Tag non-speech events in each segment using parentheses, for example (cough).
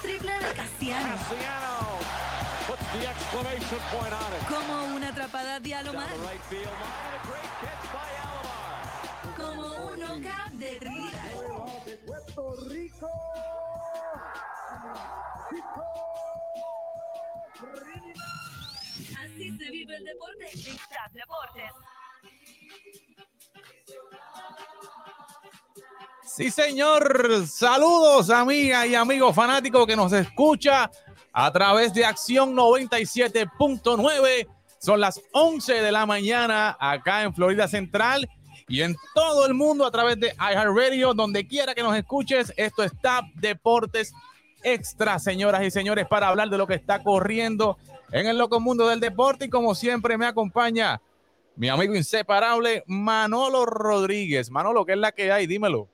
triple de Casiano. Como una atrapada de Alomar. Como un knockout de Trinidad. Puerto Rico. Así se vive el deporte en Deportes. Sí, señor. Saludos, amigas y amigos fanáticos que nos escucha a través de Acción 97.9. Son las 11 de la mañana acá en Florida Central y en todo el mundo a través de iHeartRadio, donde quiera que nos escuches. Esto es TAP Deportes Extra, señoras y señores, para hablar de lo que está corriendo en el loco mundo del deporte. Y como siempre, me acompaña mi amigo inseparable Manolo Rodríguez. Manolo, ¿qué es la que hay? Dímelo.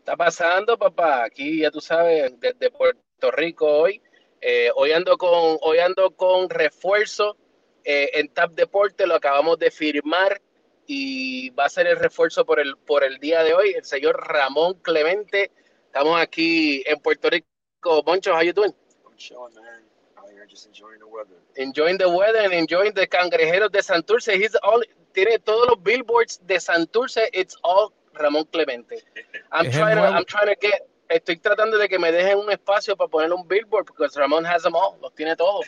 Está pasando, papá? Aquí ya tú sabes, desde Puerto Rico hoy. Eh, hoy ando con, hoy ando con refuerzo eh, en TAP Deporte, lo acabamos de firmar y va a ser el refuerzo por el, por el día de hoy, el señor Ramón Clemente. Estamos aquí en Puerto Rico. Moncho, how you doing? I'm chilling, man. Out here just enjoying the weather. Enjoying the weather and enjoying the cangrejeros de Santurce. He's all, tiene todos los billboards de Santurce. It's all Ramón Clemente. I'm trying to, nuevo- I'm trying to get, estoy tratando de que me dejen un espacio para poner un billboard porque Ramón has them all, los tiene todos.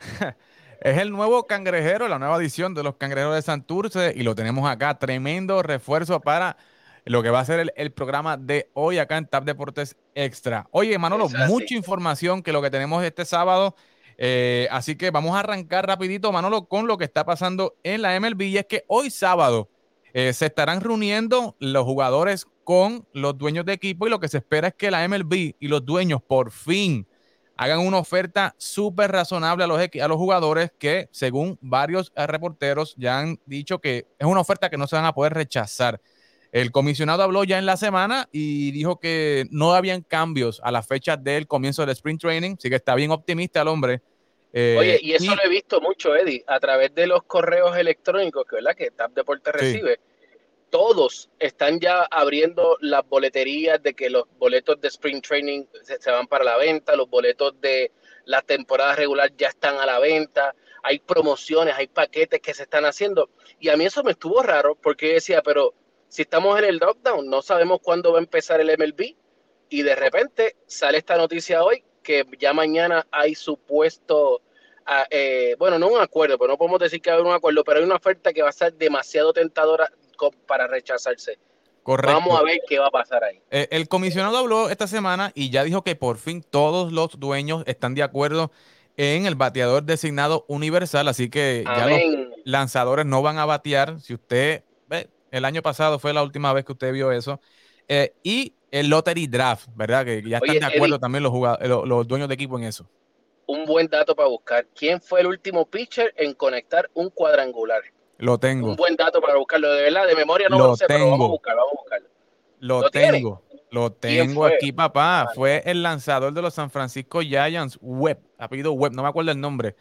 (laughs) Es el nuevo cangrejero, la nueva edición de los cangrejeros de Santurce y lo tenemos acá. Tremendo refuerzo para lo que va a ser el, el programa de hoy acá en TAP Deportes Extra. Oye, Manolo, mucha información que lo que tenemos este sábado. eh, así que vamos a arrancar rapidito, Manolo, con lo que está pasando en la MLB. Y es que hoy sábado eh, se estarán reuniendo los jugadores con los dueños de equipo y lo que se espera es que la MLB y los dueños por fin hagan una oferta súper razonable a los, a los jugadores que, según varios eh, reporteros, ya han dicho que es una oferta que no se van a poder rechazar. El comisionado habló ya en la semana y dijo que no habían cambios a la fecha del comienzo del sprint training, así que está bien optimista el hombre. Eh, Oye, y eso lo he visto mucho, Eddie, a través de los correos electrónicos que, ¿verdad? que TAP Deporte Sí. recibe. Todos están ya abriendo las boleterías de que los boletos de Spring Training se, van para la venta, los boletos de la temporada regular ya están a la venta, hay promociones, hay paquetes que se están haciendo. Y a mí eso me estuvo raro porque decía, pero si estamos en el lockdown, no sabemos cuándo va a empezar el MLB. Y de repente sale esta noticia hoy que ya mañana hay supuesto, ah, eh, bueno, no un acuerdo, pero no podemos decir que hay un acuerdo, pero hay una oferta que va a ser demasiado tentadora para rechazarse. correcto. Vamos a ver qué va a pasar ahí. Eh, el comisionado habló esta semana y ya dijo que por fin todos los dueños están de acuerdo en el bateador designado universal, así que ya los lanzadores no van a batear. Si usted ve, el año pasado fue la última vez que usted vio eso. Eh, y el lottery draft, ¿verdad? Que ya están Oye, de acuerdo Eddie. también los, jugad- eh, los, los dueños de equipo en eso. Un buen dato para buscar. ¿Quién fue el último pitcher en conectar un cuadrangular? Lo tengo, Un buen dato para buscarlo. De verdad, de memoria no Lo lo, sé, pero vamos a tengo. buscarlo, vamos a buscarlo. lo ¿lo tiene? tengo, lo ¿Quién tengo aquí, papá. Fue el lanzador de los San Francisco Giants, Webb, apellido Webb, no me acuerdo el nombre.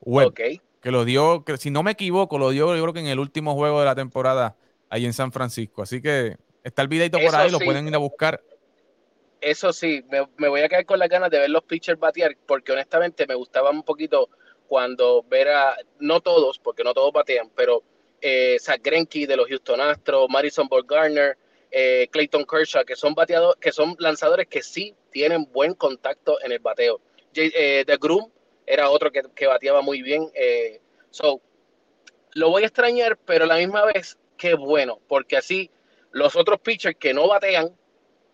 Webb, Ok. que lo dio, que si no me equivoco, lo dio yo creo que en el último juego de la temporada ahí en San Francisco. Así que está el videito por ahí, lo pueden ir a buscar. Eso sí, me, me voy a quedar con las ganas de ver los pitchers batear, porque honestamente me gustaba un poquito cuando ver a, no todos, porque no todos batean, pero eh, Zach Greinke de los Houston Astros, Madison Bumgarner, eh, Clayton Kershaw, que son bateadores, que son lanzadores que sí tienen buen contacto en el bateo. J- eh, The Groom era otro que, que bateaba muy bien. eh, so, lo voy a extrañar, pero a la misma vez, qué bueno, porque así los otros pitchers que no batean,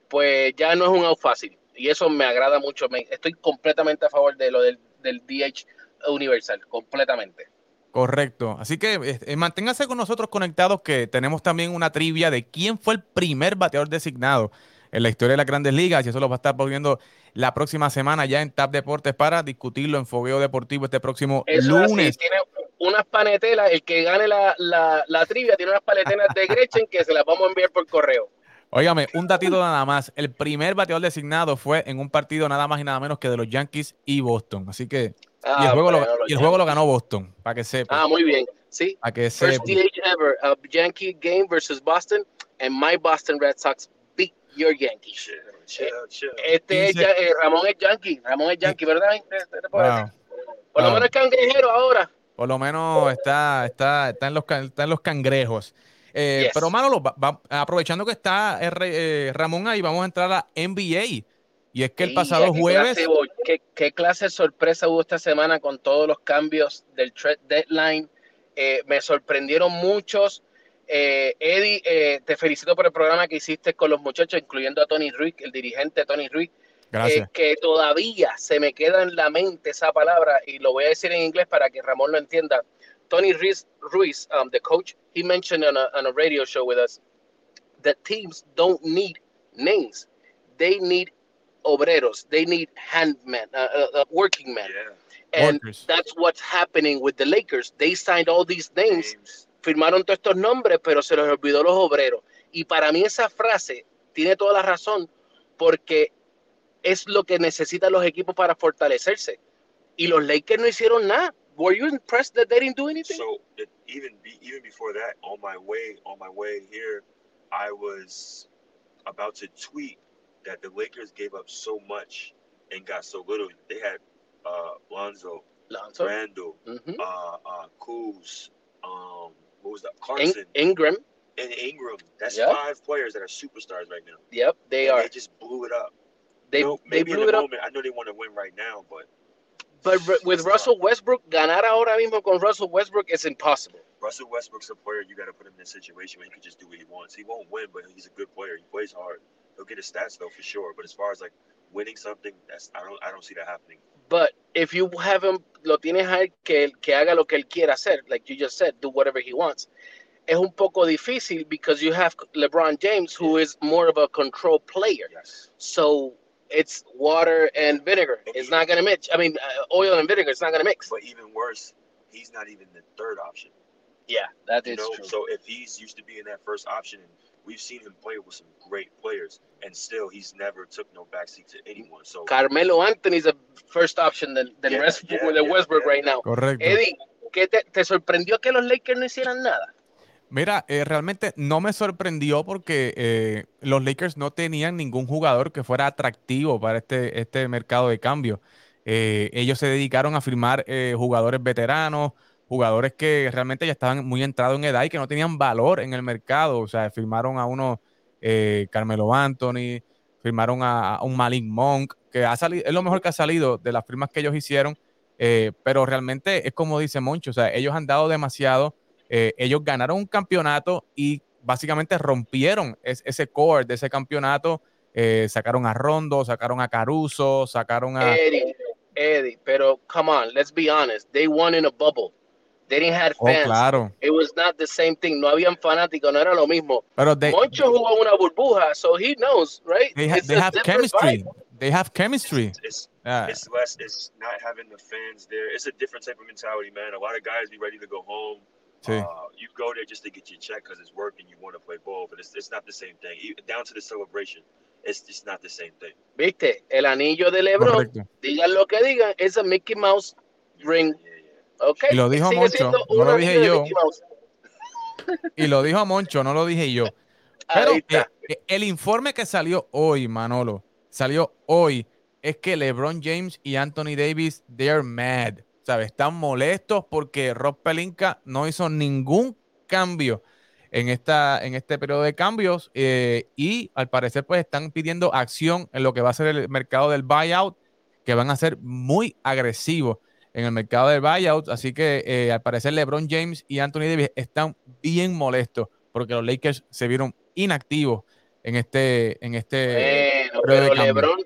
pues ya no es un out fácil. Y eso me agrada mucho. Me- estoy completamente a favor de lo del, del DH universal, completamente. Correcto. Así que eh, manténgase con nosotros conectados que tenemos también una trivia de quién fue el primer bateador designado en la historia de las grandes ligas y eso lo va a estar poniendo la próxima semana ya en TAP Deportes para discutirlo en Fogueo Deportivo este próximo Eso es así, lunes. tiene unas panetelas, el que gane la, la, la trivia tiene unas panetelas de Gretchen que se las vamos a enviar por correo. Óigame, un datito nada más. El primer bateador designado fue en un partido nada más y nada menos que de los Yankees y Boston. Así que, y el, Ah, juego, lo, bueno, y el juego lo Yankees. ganó Boston, para que sepa. Ah, muy bien. Sí, para que first sepa. DH ever, a Yankee game versus Boston, and my Boston Red Sox beat you're Yankee. Chill, chill, chill. Este es eh, Ramón es Yankee, Ramón es Yankee, ¿verdad? Wow. Por lo Wow. menos es cangrejero ahora. Por lo menos está, está, está, en, los, está en los cangrejos. Eh, Yes. Pero, Manolo, va- va- aprovechando que está eh, Ramón ahí, vamos a entrar a NBA. Y es que el pasado qué jueves. clase, ¿qué, qué clase de sorpresa hubo esta semana con todos los cambios del trade deadline. Eh, me sorprendieron muchos. Eh, Eddie, eh, te felicito por el programa que hiciste con los muchachos, incluyendo a Tony Ruiz, el dirigente Tony Ruiz, Gracias. eh, que todavía se me queda en la mente esa palabra y lo voy a decir en inglés para que Ramón lo entienda. Tony Ruiz, Ruiz um, the coach, he mentioned on a, on a radio show with us that teams don't need names. They need obreros. They need handmen, uh, uh, uh, working men. Yeah. And Workers. that's what's happening with the Lakers. They signed all these names Names. firmaron todos estos nombres, pero se los olvidó los obreros. Y para mí esa frase tiene toda la razón, porque es lo que necesitan los equipos para fortalecerse. Y los Lakers no hicieron nada. Were you impressed that they didn't do anything? So it, even be, even before that, on my way on my way here, I was about to tweet that the Lakers gave up so much and got so little. They had uh, Lonzo, Lonzo. Randall, Ujú. uh, uh, Kuz, um, what was that? In- Ingram. and Ingram. That's Yeah. five players that are superstars right now. Yep, they And are. They just blew it up. They, You know, they maybe blew in it the up. moment, I know they want to win right now, but But with Russell. Westbrook, ganar ahora mismo con Russell Westbrook is impossible. Russell Westbrook's a player you got to put him in a situation where he can just do what he wants. He won't win, but he's a good player. He plays hard. He'll get his stats though for sure. But as far as like winning something, that's I don't I don't see that happening. But if you have him, lo tienes a él que, que haga lo que él quiera hacer, like you just said, do whatever he wants. Es un poco difícil because you have LeBron James, who is more of a control player. Yes. So it's water and vinegar. It's not going to mix. I mean, uh, oil and vinegar. It's not going to mix. But even worse, he's not even the third option. Yeah, that You is know, true. so if he's used to being that first option, and we've seen him play with some great players, and still he's never took no backseat to anyone. So Carmelo Anthony's a first option than, than Yeah, rest yeah, than yeah, Westbrook yeah, right now. Correcto. Eddie, ¿qué te, te sorprendió que los Lakers no hicieran nada? Mira, eh, realmente no me sorprendió porque eh, los Lakers no tenían ningún jugador que fuera atractivo para este, este mercado de cambio. Eh, ellos se dedicaron a firmar eh, jugadores veteranos, jugadores que realmente ya estaban muy entrados en edad y que no tenían valor en el mercado. O sea, firmaron a uno, eh, Carmelo Anthony, firmaron a, un Malik Monk, que ha salido, es lo mejor que ha salido de las firmas que ellos hicieron. eh, pero realmente es como dice Moncho, o sea, ellos han dado demasiado. Eh, ellos ganaron un campeonato y básicamente rompieron es- ese core de ese campeonato. Sacaron a Rondo, sacaron a Caruso, sacaron a... Eddie, Eddie, pero come on, let's be honest. They won in a bubble. They didn't have fans. Oh, fans. claro. It was not the same thing. No habían fanáticos, no era lo mismo. Pero they, Moncho jugó una burbuja, so he knows, right? they, ha- they have chemistry. vibe. They have chemistry. it's Ah, it's less. It's not having the fans there. It's a different type of mentality, man. A lot of guys be ready to go home. sí. Uh, you go there just to get your check because it's work and you want to play ball, but it's, it's not the same thing. Even down to the celebration, it's just not the same thing. Viste, el anillo de LeBron, Correcto. digan lo que digan, es a Mickey Mouse ring, Yeah, (laughs) Y lo dijo Moncho, no lo dije yo. Y lo dijo Moncho, no lo dije yo. Pero está. eh, el informe que salió hoy, Manolo, salió hoy, es que LeBron James y Anthony Davis, they're mad. ¿Sabes? Están molestos porque Rob Pelinka no hizo ningún cambio en, esta, en este periodo de cambios eh, y al parecer pues están pidiendo acción en lo que va a ser el mercado del buyout, que van a ser muy agresivos en el mercado del buyout. Así que eh, al parecer LeBron James y Anthony Davis están bien molestos porque los Lakers se vieron inactivos en este, en este Bueno, pero. LeBron,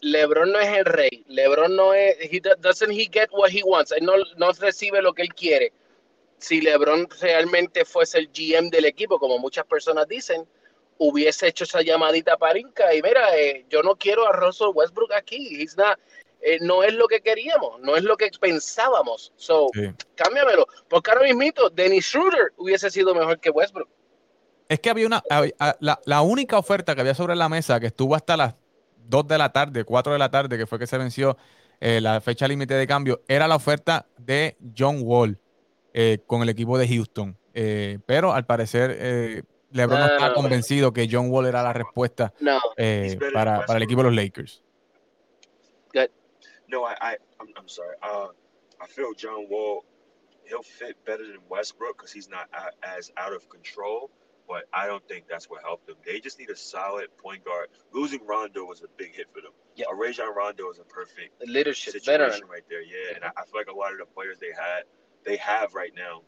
LeBron no es el rey. LeBron no es, he do- doesn't he get what he wants. No, no recibe lo que él quiere. Si LeBron realmente fuese el GM del equipo, como muchas personas dicen, hubiese hecho esa llamadita para Inca y mira, eh, yo no quiero a Russell Westbrook aquí. He's not- eh, no es lo que queríamos, no es lo que pensábamos. So, Sí. cámbiamelo. Porque ahora mismito, Dennis Schroeder hubiese sido mejor que Westbrook. Es que había una, la, la única oferta que había sobre la mesa que estuvo hasta las 2 de la tarde, 4 de la tarde, que fue que se venció eh, la fecha límite de cambio, era la oferta de John Wall eh, con el equipo de Houston. Eh, pero al parecer eh, LeBron no, No, estaba no. convencido que John Wall era la respuesta eh, para, para el equipo de los Lakers. No, I, I I'm, I'm sorry. Uh, I feel John Wall, he'll fit better than Westbrook because he's not a- as out of control. But I don't think that's what helped them. They just need a solid point guard. Losing Rondo was a big hit for them. Yeah. A Rajon Rondo is a perfect leadership, situation veteran. right there. Yeah, and I, I feel like a lot of the players they had, they have right now.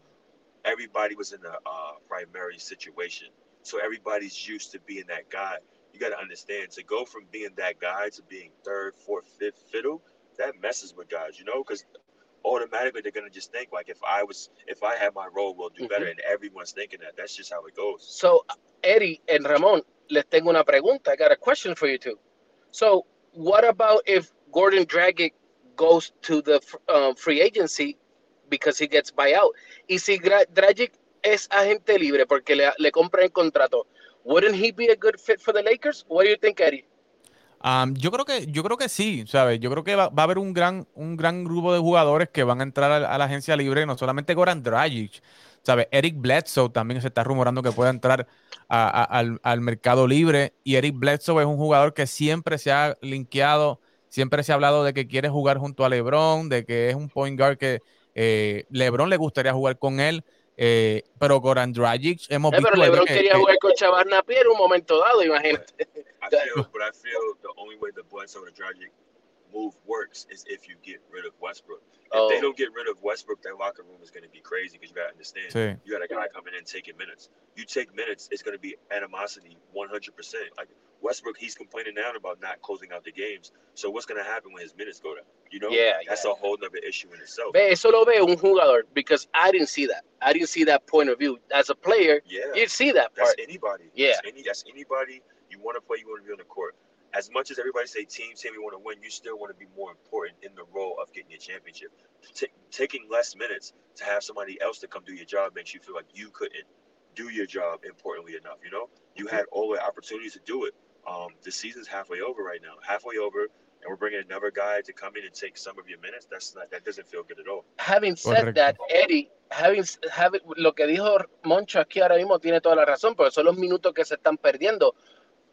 Everybody was in a uh, primary situation, so everybody's used to being that guy. You got to understand to go from being that guy to being third, fourth, fifth fiddle. That messes with guys, you know, because automatically they're gonna just think like if I was, if I had my role, we'll do better, and everyone's thinking that. That's just how it goes. So, Eddie and Ramon, les tengo una pregunta. I got a question for you two. So, what about if Gordon Dragic goes to the um, free agency because he gets buyout? Y si Dragic es agente libre porque le, le compra el contrato, wouldn't he be a good fit for the Lakers? What do you think, Eddie? Am, yo creo que, yo creo que sí, ¿sabes? Yo creo que va, a haber un gran, un gran grupo de jugadores que van a entrar a, la- agencia libre, no solamente Goran Dragic, ¿sabes? Eric Bledsoe también se está rumorando que pueda entrar al, al mercado libre y Eric Bledsoe es un jugador que siempre se ha linkeado, siempre se ha hablado de que quiere jugar junto a LeBron, de que es un point guard que eh, LeBron le gustaría jugar con él, eh, pero Goran Dragic hemos Eh, visto pero. LeBron que- quería que- jugar con Chavar Napier en un momento dado, imagínate. I feel, but I feel the only way the Bledsoe to Dragic move works is if you get rid of Westbrook. If Oh. they don't get rid of Westbrook, their locker room is going to be crazy because you got to understand. Sí. You got a guy coming in taking minutes. You take minutes, it's going to be animosity 100%. Like Westbrook, he's complaining now about not closing out the games. So what's going to happen when his minutes go down? You know, Yeah, that's yeah. a whole other issue in itself. Ve, eso lo ve un jugador because I didn't see that. I didn't see that point of view. As a player, Yeah, you see that part. that's anybody. Yeah. that's, any, that's anybody. You want to play, you want to be on the court. As much as everybody say team, team, you want to win, you still want to be more important in the role of getting your championship. Ta taking less minutes to have somebody else to come do your job makes you feel like you couldn't do your job importantly enough. You know, you mm-hmm. had all the opportunities to do it. Um, the season's halfway over right now, halfway over, and we're bringing another guy to come in and take some of your minutes. That's not that doesn't feel good at all. Having said Correcto. that, Eddie, having, having- lo que dijo Moncho aquí ahora mismo tiene toda la razón, porque son los minutos que se están perdiendo.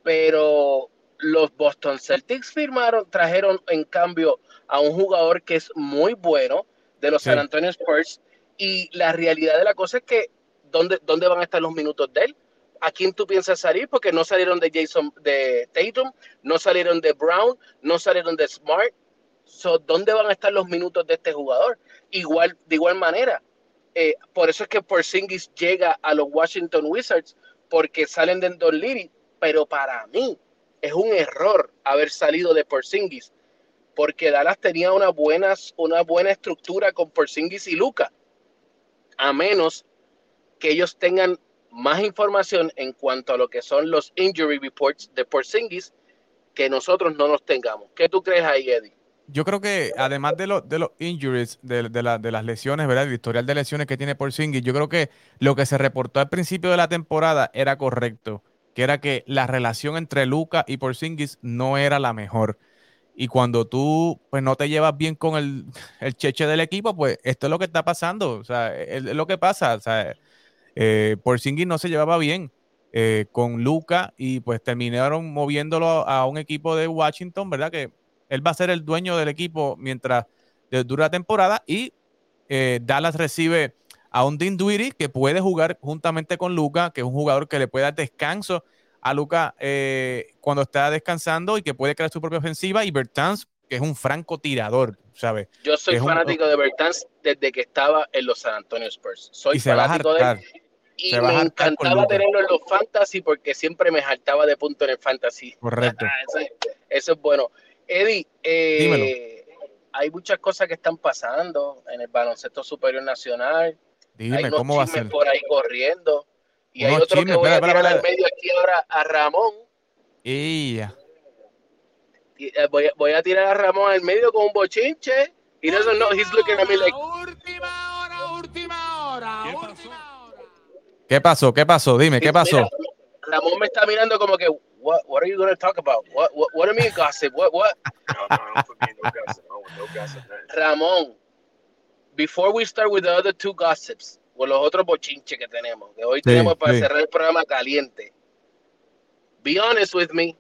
Pero los Boston Celtics firmaron, trajeron en cambio a un jugador que es muy bueno de los Sí. San Antonio Spurs. Y la realidad de la cosa es que, ¿dónde, ¿dónde van a estar los minutos de él? ¿A quién tú piensas salir? Porque no salieron de Jason, de Tatum, no salieron de Brown, no salieron de Smart. So, ¿Dónde van a estar los minutos de este jugador? Igual, de igual manera. eh, por eso es que Porzingis llega a los Washington Wizards, porque salen de Don Liri. Pero para mí es un error haber salido de Porzingis, porque Dallas tenía una buena, una buena estructura con Porzingis y Luca. A menos que ellos tengan más información en cuanto a lo que son los injury reports de Porzingis que nosotros no los tengamos. ¿Qué tú crees ahí, Eddie? Yo creo que además de, los de los injuries, de, de la- de las lesiones, ¿verdad? El historial de lesiones que tiene Porzingis, yo creo que lo que se reportó al principio de la temporada era correcto, que era que la relación entre Luca y Porzingis no era la mejor. Y cuando tú pues no te llevas bien con el, el cheche del equipo, pues esto es lo que está pasando, o sea, es, es lo que pasa, o sea, eh, Porzingis no se llevaba bien eh, con Luca y pues terminaron moviéndolo a un equipo de Washington, ¿verdad? Que él va a ser el dueño del equipo mientras dura la temporada y eh, Dallas recibe a un Dinwiddie que puede jugar juntamente con Luca, que es un jugador que le puede dar descanso a Luca eh, cuando está descansando y que puede crear su propia ofensiva y Bertans, que es un franco tirador, ¿sabes? Yo soy un- fanático de Bertans desde que estaba en los San Antonio Spurs. Soy y fanático de él. Y me encantaba tenerlo en los fantasy porque siempre me saltaba de punto en el fantasy. Correcto. Ah, eso, eso es bueno. Eddie, eh, hay muchas cosas que están pasando en el baloncesto superior nacional. hay Dime, unos ¿cómo va a ser? por ahí corriendo. Y hay Unos otro chismes, que voy a tirar espera, al medio aquí ahora a Ramón. Y. Y, eh, voy, a- voy a tirar a Ramón al medio con un bochinche. He doesn't know. He's looking at me like, ¿Qué pasó? ¿Qué pasó? Dime, ¿qué pasó? Mira, Ramón me está mirando como que, what, what are you going to talk about? What, what, what do you mean gossip? What, what? No, no, don't put me no gossip. Want no gossip. Ramon, before we start with the other two gossips, con los otros bochinches que tenemos, que hoy Sí, tenemos para sí. cerrar el programa caliente. Be honest with me.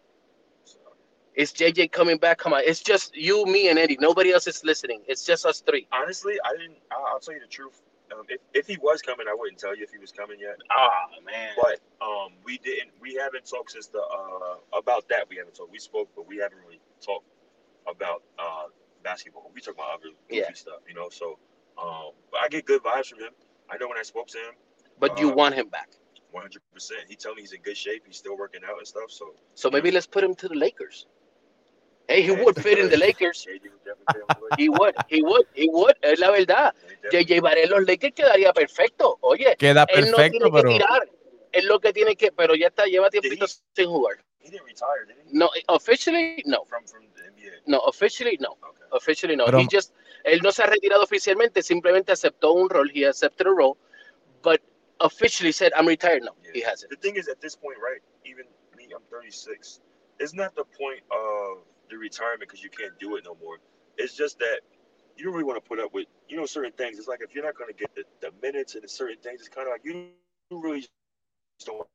Is JJ coming back? Come on. It's just you, me, and Eddie. Nobody else is listening. It's just us three. Honestly, I didn't. I'll tell you the truth. Um, if, if he was coming, I wouldn't tell you if he was coming yet. Ah, man. But um, we didn't. We haven't talked since the uh about that. We haven't talked. We spoke, but we haven't really talked about uh basketball. We talk about other goofy Yeah. stuff, you know. So um, but I get good vibes from him. I know when I spoke to him, But you Uh, want him back. 100. percent He told me he's in good shape. He's still working out and stuff. So So maybe let's put him to the Lakers. Hey, he Yeah, would fit in the Lakers. (laughs) He would, he would, he would. Es la verdad. JJ Barea en los Lakers quedaría perfecto. Oye, Queda él no perfecto, tiene que pero tirar. Es lo que tiene que, pero ya está, lleva tiempito he- sin jugar. He didn't retire, did he? No, officially, no. From from the NBA. No, officially, no. Okay. Officially, no. Pero- He just, él no se ha retirado oficialmente, simplemente aceptó un rol. He accepted a role, but officially said, I'm retired. No, he hasn't. The thing is, at this point, right? Even me, I'm 36. It's not the point of the retirement because you can't do it no more. It's just that you don't really want to put up with, you know, certain things. It's like if you're not going to get the, the minutes and the certain things, it's kind of like you really just don't, want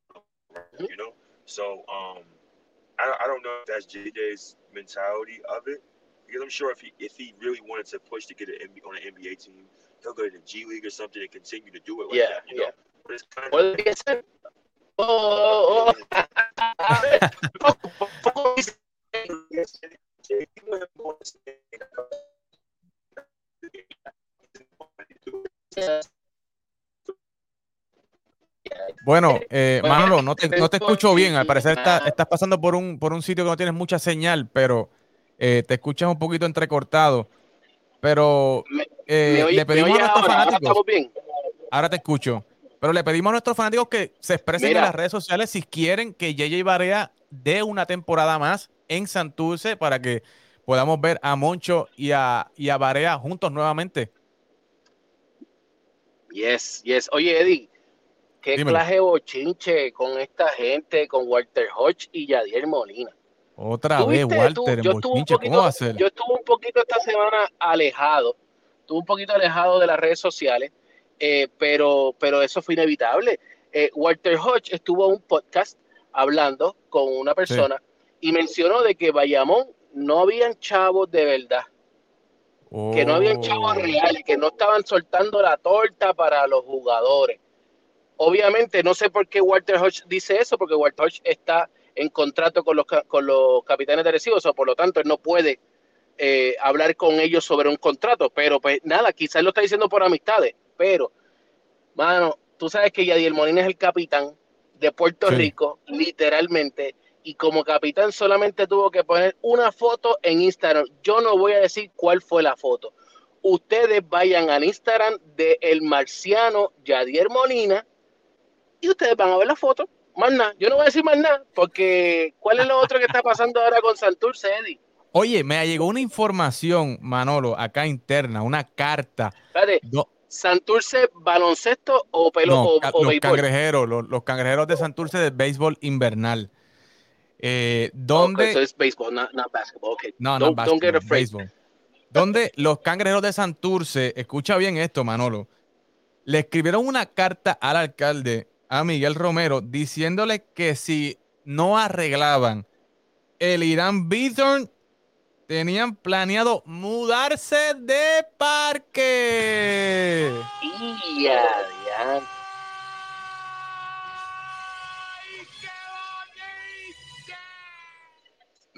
to, you know. So, um, I, I don't know if that's JJ's mentality of it because I'm sure if he if he really wanted to push to get an on an NBA team, he'll go to the G League or something and continue to do it. Like Yeah, that, you yeah. know? But it's kind of. Oh, oh, oh. Bueno, eh, Manolo, no te, no te escucho bien. Al parecer está- estás pasando por un, por un sitio que no tienes mucha señal, pero eh, te escuchas un poquito entrecortado. Pero eh, ¿Me oye- le pedimos a nuestros fanáticos. bien? Ahora te escucho. Pero le pedimos a nuestros fanáticos que se expresen Mira. en las redes sociales si quieren que JJ Barea dé una temporada más en Santurce para que podamos ver a Moncho y a, y a Barea juntos nuevamente. Yes, yes. Oye, Eddie, qué Dímelo. clase bochinche con esta gente, con Walter Hodge y Yadier Molina. Otra ¿Tú vez? Walter, Tú- yo, estuve ¿cómo va a ser? yo estuve un poquito esta semana alejado, estuve un poquito alejado de las redes sociales, eh, pero, pero eso fue inevitable. Eh, Walter Hodge estuvo en un podcast hablando con una persona y mencionó de que Bayamón no habían chavos de verdad, que no habían chavos Oh. reales, que no estaban soltando la torta para los jugadores. Obviamente, no sé por qué Walter Hodge dice eso, porque Walter Hodge está en contrato con los, con los capitanes de Arecibo, o sea, por lo tanto, él no puede eh, hablar con ellos sobre un contrato, pero pues nada, quizás lo está diciendo por amistades, pero, mano, tú sabes que Yadiel Molina es el capitán de Puerto Sí. Rico, literalmente, y como capitán solamente tuvo que poner una foto en Instagram. Yo no voy a decir cuál fue la foto. Ustedes vayan al Instagram de el marciano Yadier Molina y ustedes van a ver la foto. Más nada. Yo no voy a decir más nada, porque ¿cuál es lo otro que está pasando ahora con Santurce, Eddie? Oye, me llegó una información, Manolo, acá interna, una carta. Espérate, Do- ¿Santurce baloncesto o pelo no, o, o los béisbol? cangrejeros, los, los cangrejeros de Santurce de béisbol invernal. Eh, donde Ok, so it's baseball, not, not basketball. Okay. No, no, don't, don't get básquetbol, afraid. béisbol. Donde los cangrejeros de Santurce, escucha bien esto, Manolo, le escribieron una carta al alcalde, a Miguel Romero, diciéndole que si no arreglaban el Irán Bithorn, tenían planeado mudarse de parque.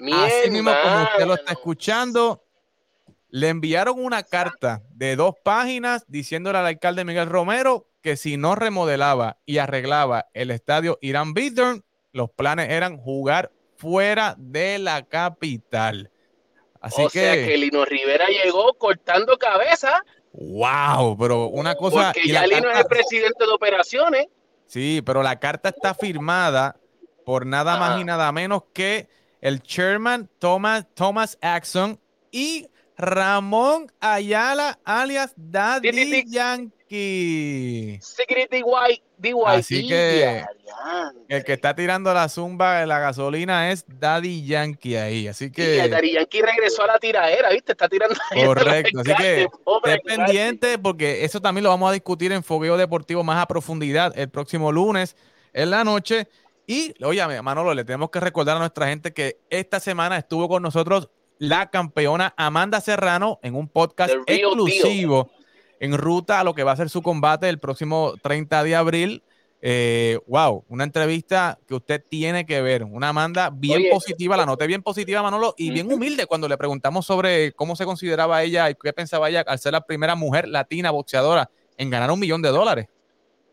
Mi Así mismo como usted lo está escuchando, le enviaron una carta de dos páginas diciéndole al alcalde Miguel Romero que si no remodelaba y arreglaba el estadio Irán Bithorn, los planes eran jugar fuera de la capital. Así o que, sea que Lino Rivera llegó cortando cabeza, wow, pero una cosa. porque y ya Lino es carta- el presidente de operaciones. Sí, pero la carta está firmada por nada más y nada menos que el chairman Thomas, Thomas Axon y Ramón Ayala, alias Daddy. Yankee. DY, DY. Así que el que está tirando la zumba de la gasolina es Daddy Yankee ahí. Así que. Y Daddy Yankee regresó a la tiradera, ¿viste? Está tirando. Correcto. Así que esté pendiente porque eso también lo vamos a discutir en Fogueo Deportivo más a profundidad el próximo lunes en la noche. Y, oye, Manolo, le tenemos que recordar a nuestra gente que esta semana estuvo con nosotros la campeona Amanda Serrano en un podcast exclusivo en ruta a lo que va a ser su combate el próximo 30 de abril. Eh, wow, una entrevista que usted tiene que ver. Una Amanda bien positiva, la noté bien positiva, Manolo, y bien humilde cuando le preguntamos sobre cómo se consideraba ella y qué pensaba ella al ser la primera mujer latina boxeadora en ganar un millón de dólares.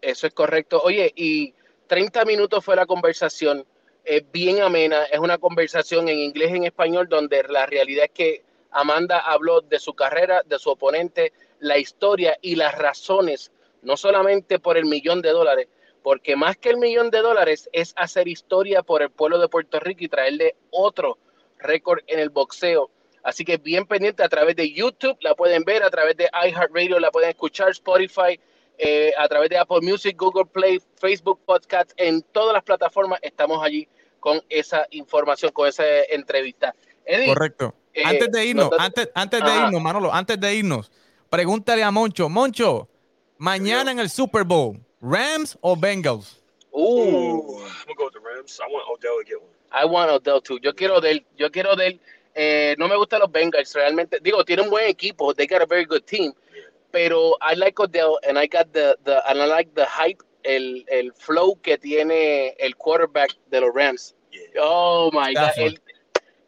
Eso es correcto. Oye, y 30 minutos fue la conversación, es bien amena, es una conversación en inglés y en español donde la realidad es que Amanda habló de su carrera, de su oponente, la historia y las razones, no solamente por el millón de dólares, porque más que el millón de dólares es hacer historia por el pueblo de Puerto Rico y traerle otro récord en el boxeo. Así que bien pendiente a través de YouTube, la pueden ver, a través de iHeartRadio la pueden escuchar, Spotify, eh, a través de Apple Music, Google Play, Facebook Podcast, en todas las plataformas estamos allí con esa información, con esa entrevista. Correcto. Eh, antes de irnos, antes, antes de irnos, Manolo, antes de irnos, pregúntale a Moncho, Moncho, mañana en el Super Bowl, Rams o Bengals? Uh, I'm gonna go with the Rams. I want Odell to get one. I want Odell too. Yo quiero Odell. Yo quiero Odell. Eh, no me gustan los Bengals realmente. Digo, tiene un buen equipo. They got a very good team pero I like Odell and I got the, the and I like the hype, el, el flow que tiene el quarterback de los Rams. Oh my God. El,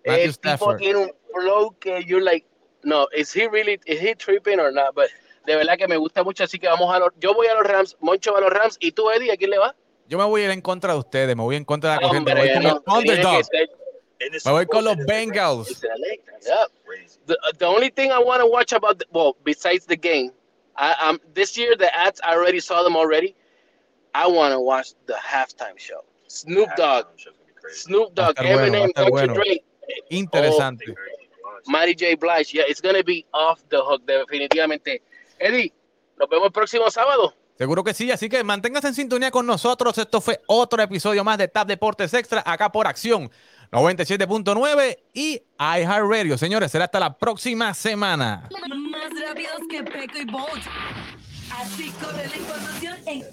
el tipo tiene un flow que you're like, no, is he really, is he tripping or not? But de verdad que me gusta mucho, así que vamos a los, yo voy a los Rams, Moncho va a los Rams, y tú, Eddie, ¿a quién le va? Yo me voy a ir en contra de ustedes, me voy en contra de la corriente, me voy con los underdogs. Me voy con los Bengals. The, the only thing I want to watch about, the, well, besides the game, I, um, this year the ads I already saw them already. I want to watch the halftime show. Snoop Dogg, Snoop Dogg, Eminem, bueno, bueno. Drake. Interesante. Oh, Mary J. Blige, yeah, it's gonna be off the hook, definitivamente. Eddie, nos vemos el próximo sábado. Seguro que sí, así que manténgase en sintonía con nosotros. Esto fue otro episodio más de Tap Deportes Extra, acá por Acción 97.9 y iHeartRadio. Señores, será hasta la próxima semana. Más rápidos que Peco y Bolt. Así corre la información en.